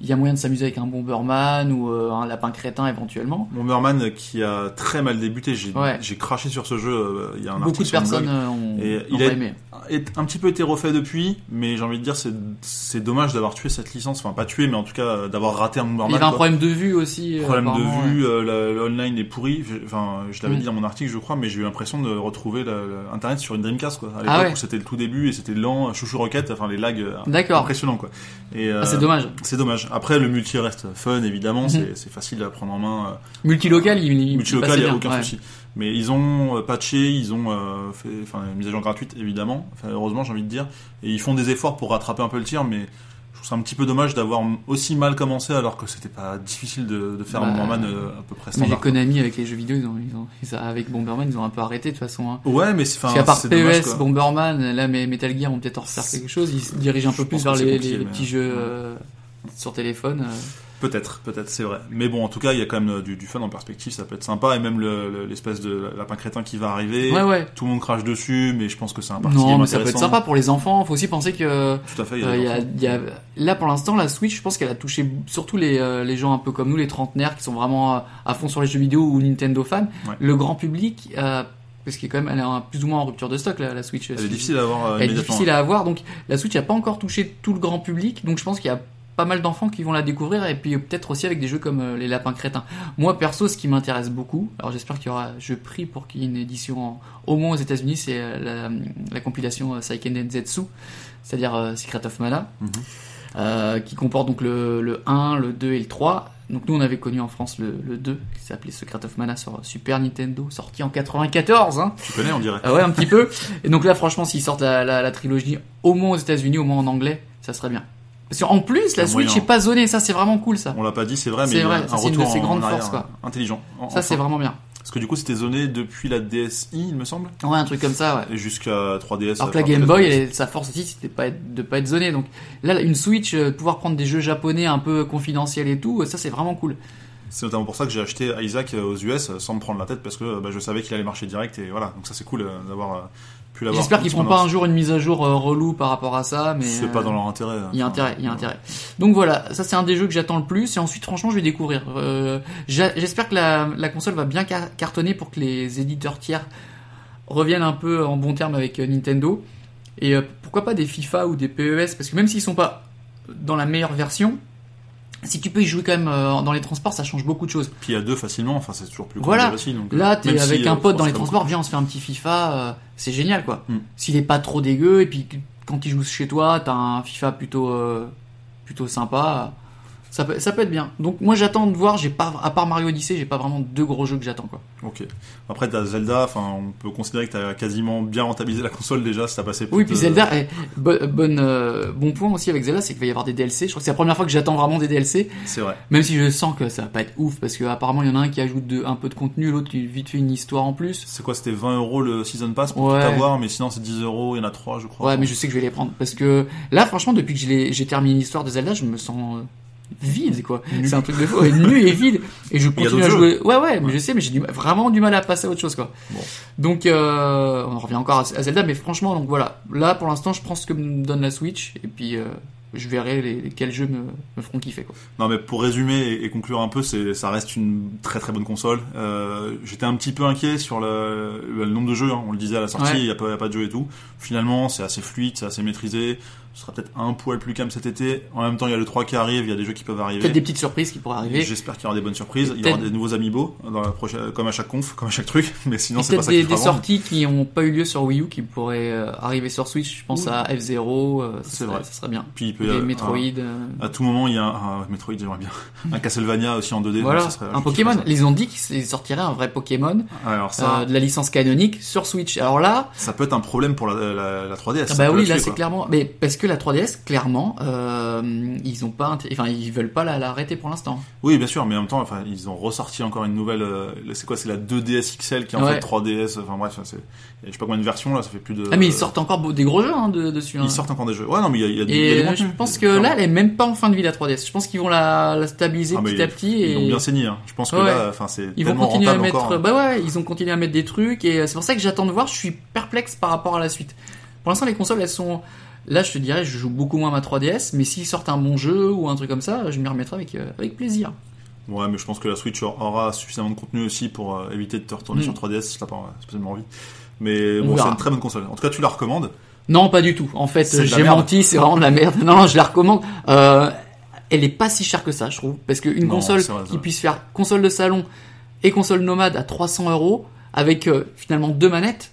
il y a moyen de s'amuser avec un Bomberman ou euh, un lapin crétin éventuellement. Bomberman qui a très mal débuté. J'ai Ouais. craché sur ce jeu. euh, Il y a un Beaucoup de personnes euh, ont, Et ont il a- aimé. Est un petit peu été refait depuis, mais j'ai envie de dire c'est c'est dommage d'avoir tué cette licence. Enfin pas tué, mais en tout cas euh, d'avoir raté un Il y Bomberman. avait un quoi. problème de vue aussi. euh, Problème de vue, euh, le, le online est pourri. Enfin, je l'avais Mm. dit dans mon article, je crois, mais j'ai eu l'impression de retrouver le- le- Internet sur une Dreamcast, quoi. À l'époque Ah ouais. où c'était le tout début et c'était lent, chouchou rocket, enfin les lags euh, impressionnants, quoi. Euh, Ah, c'est dommage. c'est dommage. Après, le multi reste fun, évidemment. Mhm. c'est- C'est facile à prendre en main. euh, Multilocal, il, Multilocal, n'y a bien, aucun ouais. souci. Mais ils ont euh, patché, ils ont euh, fait enfin, une mise à jour gratuite, évidemment. Enfin, heureusement, j'ai envie de dire. Et ils font des efforts pour rattraper un peu le tir, mais je trouve ça un petit peu dommage d'avoir aussi mal commencé alors que c'était pas difficile de, de faire Bah, un Bomberman euh, à peu près Mais les standard. Konami avec les jeux vidéo, ils ont, ils ont, ils- avec Bomberman, ils ont un peu arrêté de toute façon. Hein. Ouais, mais c'est qu'à part dommage, PES, quoi. Bomberman, là, mais Metal Gear vont peut-être en refaire quelque chose. Ils se dirigent un peu plus vers les, mais- petits jeux euh, sur téléphone. euh. Peut-être, peut-être, c'est vrai. Mais bon, en tout cas, il y a quand même euh, du, du fun en perspective, ça peut être sympa. Et même le- le- l'espèce de lapin crétin qui va arriver. Ouais, ouais. Tout le monde crache dessus, mais je pense que c'est un parti Non, mais ça peut être sympa pour les enfants. Faut aussi penser que Tout à fait. il y a euh, il y a, y là pour l'instant la Switch, je pense qu'elle a touché surtout les, euh, les gens un peu comme nous, les trentenaires qui sont vraiment à fond sur les jeux vidéo ou Nintendo fans. Ouais. Le grand public, euh, parce qu'elle est quand même, elle est plus ou moins en rupture de stock la, la Switch. Elle est difficile à avoir Elle est difficile à avoir, donc la Switch n'a pas encore touché tout le grand public, donc je pense qu'il y a pas mal d'enfants qui vont la découvrir et puis peut-être aussi avec des jeux comme euh, les lapins crétins. Moi perso, ce qui m'intéresse beaucoup, alors j'espère qu'il y aura, je prie pour qu'il y ait une édition en- au moins aux États-Unis, c'est euh, la, la compilation euh, Seiken Densetsu, c'est-à-dire Secret of Mana, Mhm. qui comporte donc le, le 1, le 2 et le 3. Donc nous on avait connu en France le, le 2 qui s'appelait Secret of Mana sur Super Nintendo, sorti en 94. Hein. Tu connais, on dirait. Ah ouais, un petit peu. Et donc là, franchement, s'ils sortent la, la, la trilogie au moins aux États-Unis, au moins en anglais, ça serait bien. Parce qu'en plus, la Il y a Switch moyen. est pas zonée, ça c'est vraiment cool ça. On l'a pas dit, c'est vrai, mais vrai, un ça, c'est une de retour ses grandes forces, quoi. euh, Intelligent. En- Ça c'est vraiment bien. Parce que du coup, c'était zoné depuis la DSi, il me semble, Ouais, un truc comme ça, ouais. et jusqu'à 3DS. Alors que la Game 3DS. Boy, elle sa force aussi, c'était pas être- de pas être zonée. Donc là, une Switch, euh, pouvoir prendre des jeux japonais un peu confidentiels et tout, euh, ça c'est vraiment cool. C'est notamment pour ça que j'ai acheté Isaac aux US sans me prendre la tête parce que bah, je savais qu'il allait marcher direct et voilà. Donc ça c'est cool d'avoir pu l'avoir. J'espère qu'ils feront pas un jour une mise à jour euh, relou par rapport à ça, mais C'est euh, pas dans leur intérêt. Il y a intérêt, il y a euh, intérêt. Donc voilà, ça c'est un des jeux que j'attends le plus et ensuite franchement je vais découvrir. Euh, J'espère que la, la console va bien car- cartonner pour que les éditeurs tiers reviennent un peu en bon terme avec euh, Nintendo. Et euh, pourquoi pas des FIFA ou des PES parce que même s'ils sont pas dans la meilleure version, si tu peux y jouer quand même euh, dans les transports, ça change beaucoup de choses. Puis il y a deux facilement, enfin c'est toujours plus Voilà. aussi. Donc, Là, euh, t'es si, avec euh, un pote faut dans les transports, viens on se fait un petit FIFA, euh, c'est génial quoi. Mm. S'il est pas trop dégueu et puis quand il joue chez toi, t'as un FIFA plutôt euh, plutôt sympa, ça peut ça peut être bien. Donc moi j'attends de voir, j'ai pas à part Mario Odyssey, j'ai pas vraiment deux gros jeux que j'attends quoi. Ok. Après t'as Zelda, enfin on peut considérer que t'as quasiment bien rentabilisé la console déjà, ça passé. Oui, puis Zelda, eh, bo- bonne, euh, bon point aussi avec Zelda, c'est qu'il va y avoir des DLC. Je crois que c'est la première fois que j'attends vraiment des DLC, C'est vrai. même si je sens que ça va pas être ouf parce que apparemment il y en a un qui ajoute de, un peu de contenu, l'autre qui vite fait une histoire en plus. C'est quoi C'était 20 euros le season pass pour Ouais. tout avoir, mais sinon c'est 10 euros. Il y en a 3 je crois. Ouais, mais je sais que je vais les prendre parce que là, franchement, depuis que j'ai terminé l'histoire de Zelda, je me sens euh, vide, quoi. C'est un truc de fou, ouais, nu et vide. Et je a continue à jouer. Ouais, ouais, mais Ouais. je sais, mais j'ai du vraiment du mal à passer à autre chose, quoi. Bon. Donc, euh, on en revient encore à, Zelda, mais franchement, donc voilà. Là, pour l'instant, je prends ce que me donne la Switch et puis euh, je verrai les, lesquels jeux me, me feront kiffer, quoi. Non mais pour résumer et, et conclure un peu, c'est ça reste une très très bonne console. Euh, J'étais un petit peu inquiet sur le, le nombre de jeux. hein. On le disait à la sortie, Ouais. il y a pas, il y a pas de jeux et tout. Finalement, c'est assez fluide, c'est assez maîtrisé. Ce sera peut-être un poil plus calme cet été. En même temps, il y a le 3 qui arrive, il y a des jeux qui peuvent arriver. Peut-être des petites surprises qui pourraient arriver. J'espère qu'il y aura des bonnes surprises. Il y aura des nouveaux amiibo dans la prochaine, comme à chaque conf, comme à chaque truc. (laughs) Mais sinon, c'est pas peut-être des, sorties qui n'ont pas eu lieu sur Wii U qui pourraient euh, arriver sur Switch. Je pense Oui. à F0, euh, C'est vrai. ça serait bien. Puis il peut développer. Des Metroid. un- euh, à tout moment, il y a un, un Metroid, j'aimerais bien. (laughs) Un Castlevania aussi en 2D. Voilà, ça serait- un Pokémon. Ils ont dit qu'ils sortiraient un vrai Pokémon alors ça, euh, de la licence canonique sur Switch. Alors là, ça peut être un problème pour la, la, la 3DS. ah bah oui, là c'est clairement, mais parce que la 3DS, clairement, euh, ils ont pas, enfin ils veulent pas la- l'arrêter pour l'instant. Oui, bien sûr, mais en même temps, enfin, ils ont ressorti encore une nouvelle. euh, c'est quoi C'est la 2DS XL qui est en Ouais. fait 3DS. Enfin bref, c'est, je sais pas combien de versions là. Ça fait plus de. Ah mais ils sortent encore des gros jeux hein, de, dessus. hein. Ils sortent encore des jeux. Ouais, non, mais il y a, y a y Et je pense que là, elle est même pas en fin de vie la 3DS. Je pense qu'ils vont la, la stabiliser Ah, petit à petit Ils et l'ont bien saigné. Hein. Je pense que Ouais. là, enfin, c'est ils vont continuer à mettre. encore. hein. Bah ouais, ils ont continué à mettre des trucs et c'est pour ça que j'attends de voir. Je suis perplexe par rapport à la suite. Pour l'instant, les consoles, elles sont. Là, je te dirais, je joue beaucoup moins à ma 3DS, mais s'ils sortent un bon jeu ou un truc comme ça, je m'y remettrai avec, euh, avec plaisir. Ouais, mais je pense que la Switch aura suffisamment de contenu aussi pour euh, éviter de te retourner Mm. sur 3DS si t'as pas spécialement envie. Mais On bon, c'est une très bonne console. En tout cas, tu la recommandes? Non, pas du tout. En fait, j'ai menti, c'est vraiment de la merde. (laughs) Non, non, je la recommande. Euh, elle est pas si chère que ça, je trouve. Parce qu'une Non, console vrai, qui puisse faire console de salon et console nomade à 300 euros, avec euh, finalement deux manettes,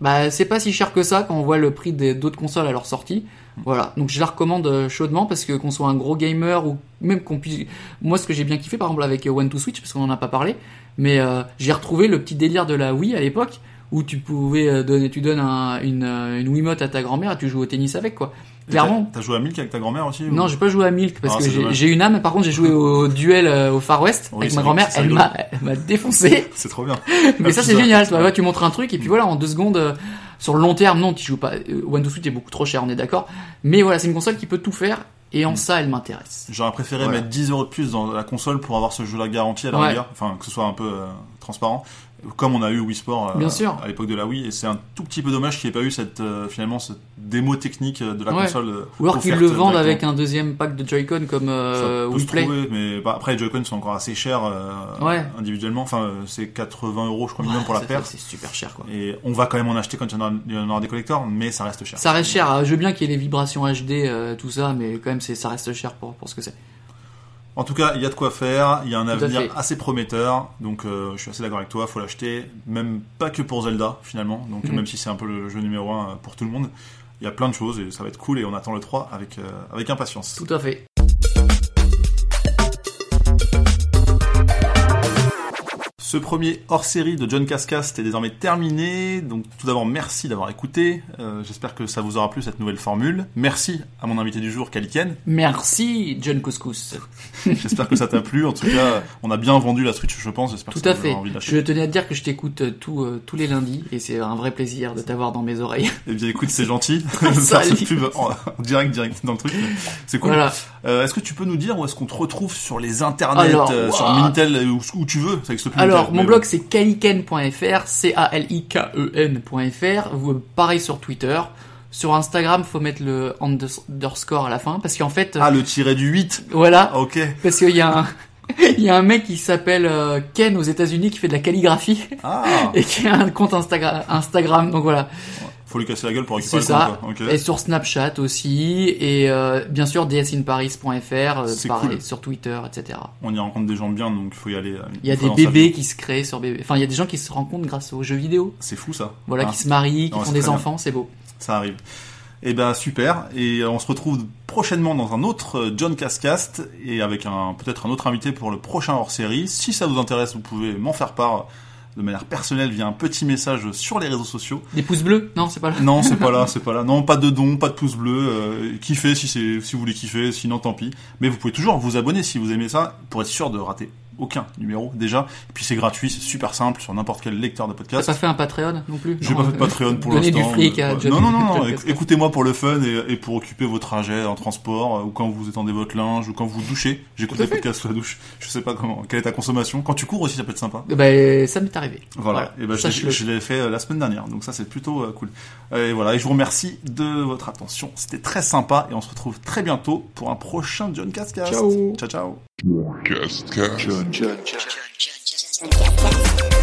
bah c'est pas si cher que ça quand on voit le prix des- d'autres consoles à leur sortie. Voilà, donc je la recommande euh, chaudement parce que qu'on soit un gros gamer ou même qu'on puisse. Moi, ce que j'ai bien kiffé, par exemple avec euh, One to Switch, parce qu'on en a pas parlé, mais euh, j'ai retrouvé le petit délire de la Wii à l'époque où tu pouvais euh, donner, tu donnes un- une, une Wiimote à ta grand-mère et tu joues au tennis avec quoi. Clairement. T'as joué à Milk avec ta grand-mère aussi ou- Non, j'ai pas joué à Milk parce Ah, que j'ai- une âme. Par contre, j'ai joué au (laughs) duel euh, au Far West Oui, avec ma grand-mère. Elle m'a, défoncé. (laughs) C'est trop bien. (laughs) Mais ça, c'est génial. Tu montres un truc et puis voilà, en deux secondes, euh, sur le long terme, non, tu joues pas. euh, One to est beaucoup trop cher, on est d'accord. Mais voilà, c'est une console qui peut tout faire et en Mm. ça, elle m'intéresse. J'aurais préféré Voilà. mettre 10 euros de plus dans la console pour avoir ce jeu-là garanti à la Ouais. rigueur. Enfin, que ce soit un peu euh, transparent. Comme on a eu Wii Sport euh, Bien sûr. à l'époque de la Wii. Et c'est un tout petit peu dommage qu'il n'y ait pas eu cette, euh, finalement, cette démo technique euh, de la Ouais. console. euh, Ou alors qu'ils le vendent avec un deuxième pack de Joy-Con comme euh, ça peut Wii se Play. trouver, mais bah, après les Joy-Con sont encore assez chers euh, Ouais. individuellement. Enfin, euh, c'est 80 euros, je crois, minimum pour la paire. C'est super cher quoi. Et on va quand même en acheter quand il y en aura, il y en aura des collecteurs, mais ça reste cher. Ça reste cher. Je veux bien qu'il y ait les vibrations HD, euh, tout ça, mais quand même, c'est, ça reste cher pour, pour ce que c'est. En tout cas, il y a de quoi faire, il y a un avenir assez prometteur, donc euh, je suis assez d'accord avec toi, faut l'acheter, même pas que pour Zelda finalement, donc Mhm. même si c'est un peu le jeu numéro 1 pour tout le monde, il y a plein de choses et ça va être cool et on attend le 3 avec, euh, avec impatience. Tout à fait. Ce premier hors-série de John Cascast est désormais terminé. Donc tout d'abord, merci d'avoir écouté. Euh, J'espère que ça vous aura plu cette nouvelle formule. Merci à mon invité du jour, Kaliken. Merci, John Couscous. (laughs) J'espère que ça t'a plu. En tout cas, on a bien vendu la Switch, je pense. J'espère Tout que à fait. envie de. Je tenais à te dire que je t'écoute euh, tout, euh, tous les lundis et c'est un vrai plaisir de t'avoir dans mes oreilles. Eh bien, écoute, c'est (laughs) gentil. (laughs) Faire cette pub en, en direct, direct dans le truc. C'est cool. Voilà. Euh, est-ce que tu peux nous dire où est-ce qu'on te retrouve sur les internets, Alors, sur. Minitel, où, où tu veux Ça n'existe plus. Alors, mon blog c'est caliken.fr, C-A-L-I-K-E-N.fr. Vous, pareil sur Twitter. Sur Instagram, faut mettre le underscore à la fin parce qu'en fait, bon. Ah, le tiré du 8. voilà, Ah, ok. parce qu'il y a un, (laughs) il y a un mec qui s'appelle euh, Ken aux États-Unis qui fait de la calligraphie Ah, (laughs) et qui a un compte Instagram. Instagram donc voilà. Faut lui casser la gueule pour récupérer C'est ça. compte. Et sur Snapchat aussi, et euh, bien sûr dsinparis.fr, euh, cool. sur Twitter, etc. On y rencontre des gens bien, donc il faut y aller. euh, Il y a des bébés qui se créent sur bébé. Enfin, il y a des gens qui se rencontrent grâce aux jeux vidéo. C'est fou ça. Voilà, Ah, qui se marient, qui Non, font des enfants, c'est beau. Ça arrive. Eh ben super. Et on se retrouve prochainement dans un autre John Cascast et avec un peut-être un autre invité pour le prochain hors-série. Si ça vous intéresse, vous pouvez m'en faire part de manière personnelle via un petit message sur les réseaux sociaux. Des pouces bleus? Non, c'est pas là. Non, c'est pas là, (laughs) c'est pas là. Non, pas de dons, pas de pouces bleus. Euh, kiffez si c'est si vous voulez kiffer, sinon tant pis. Mais vous pouvez toujours vous abonner si vous aimez ça pour être sûr de rater aucun numéro déjà. Et puis c'est gratuit, c'est super simple sur n'importe quel lecteur de T'as podcast. pas fait un Patreon non plus? J'ai pas fait de euh, Patreon pour Donner l'instant. John. Non, non, non, non, (laughs) John écoutez-moi pour le fun et, et pour occuper vos trajets en transport euh, ou quand vous étendez votre linge ou quand vous douchez. J'écoute des podcasts sous la douche. Je sais pas comment, quelle est ta consommation. Quand tu cours aussi, ça peut être sympa. Ben, ça m'est arrivé. Voilà. Et ben, je, Sache-le. je l'ai fait euh, la semaine dernière. Donc ça, c'est plutôt euh, cool. Et voilà. Et je vous remercie de votre attention. C'était très sympa et on se retrouve très bientôt pour un prochain John Cascast. Ciao. Ciao, ciao. Cast, Judge. Junction.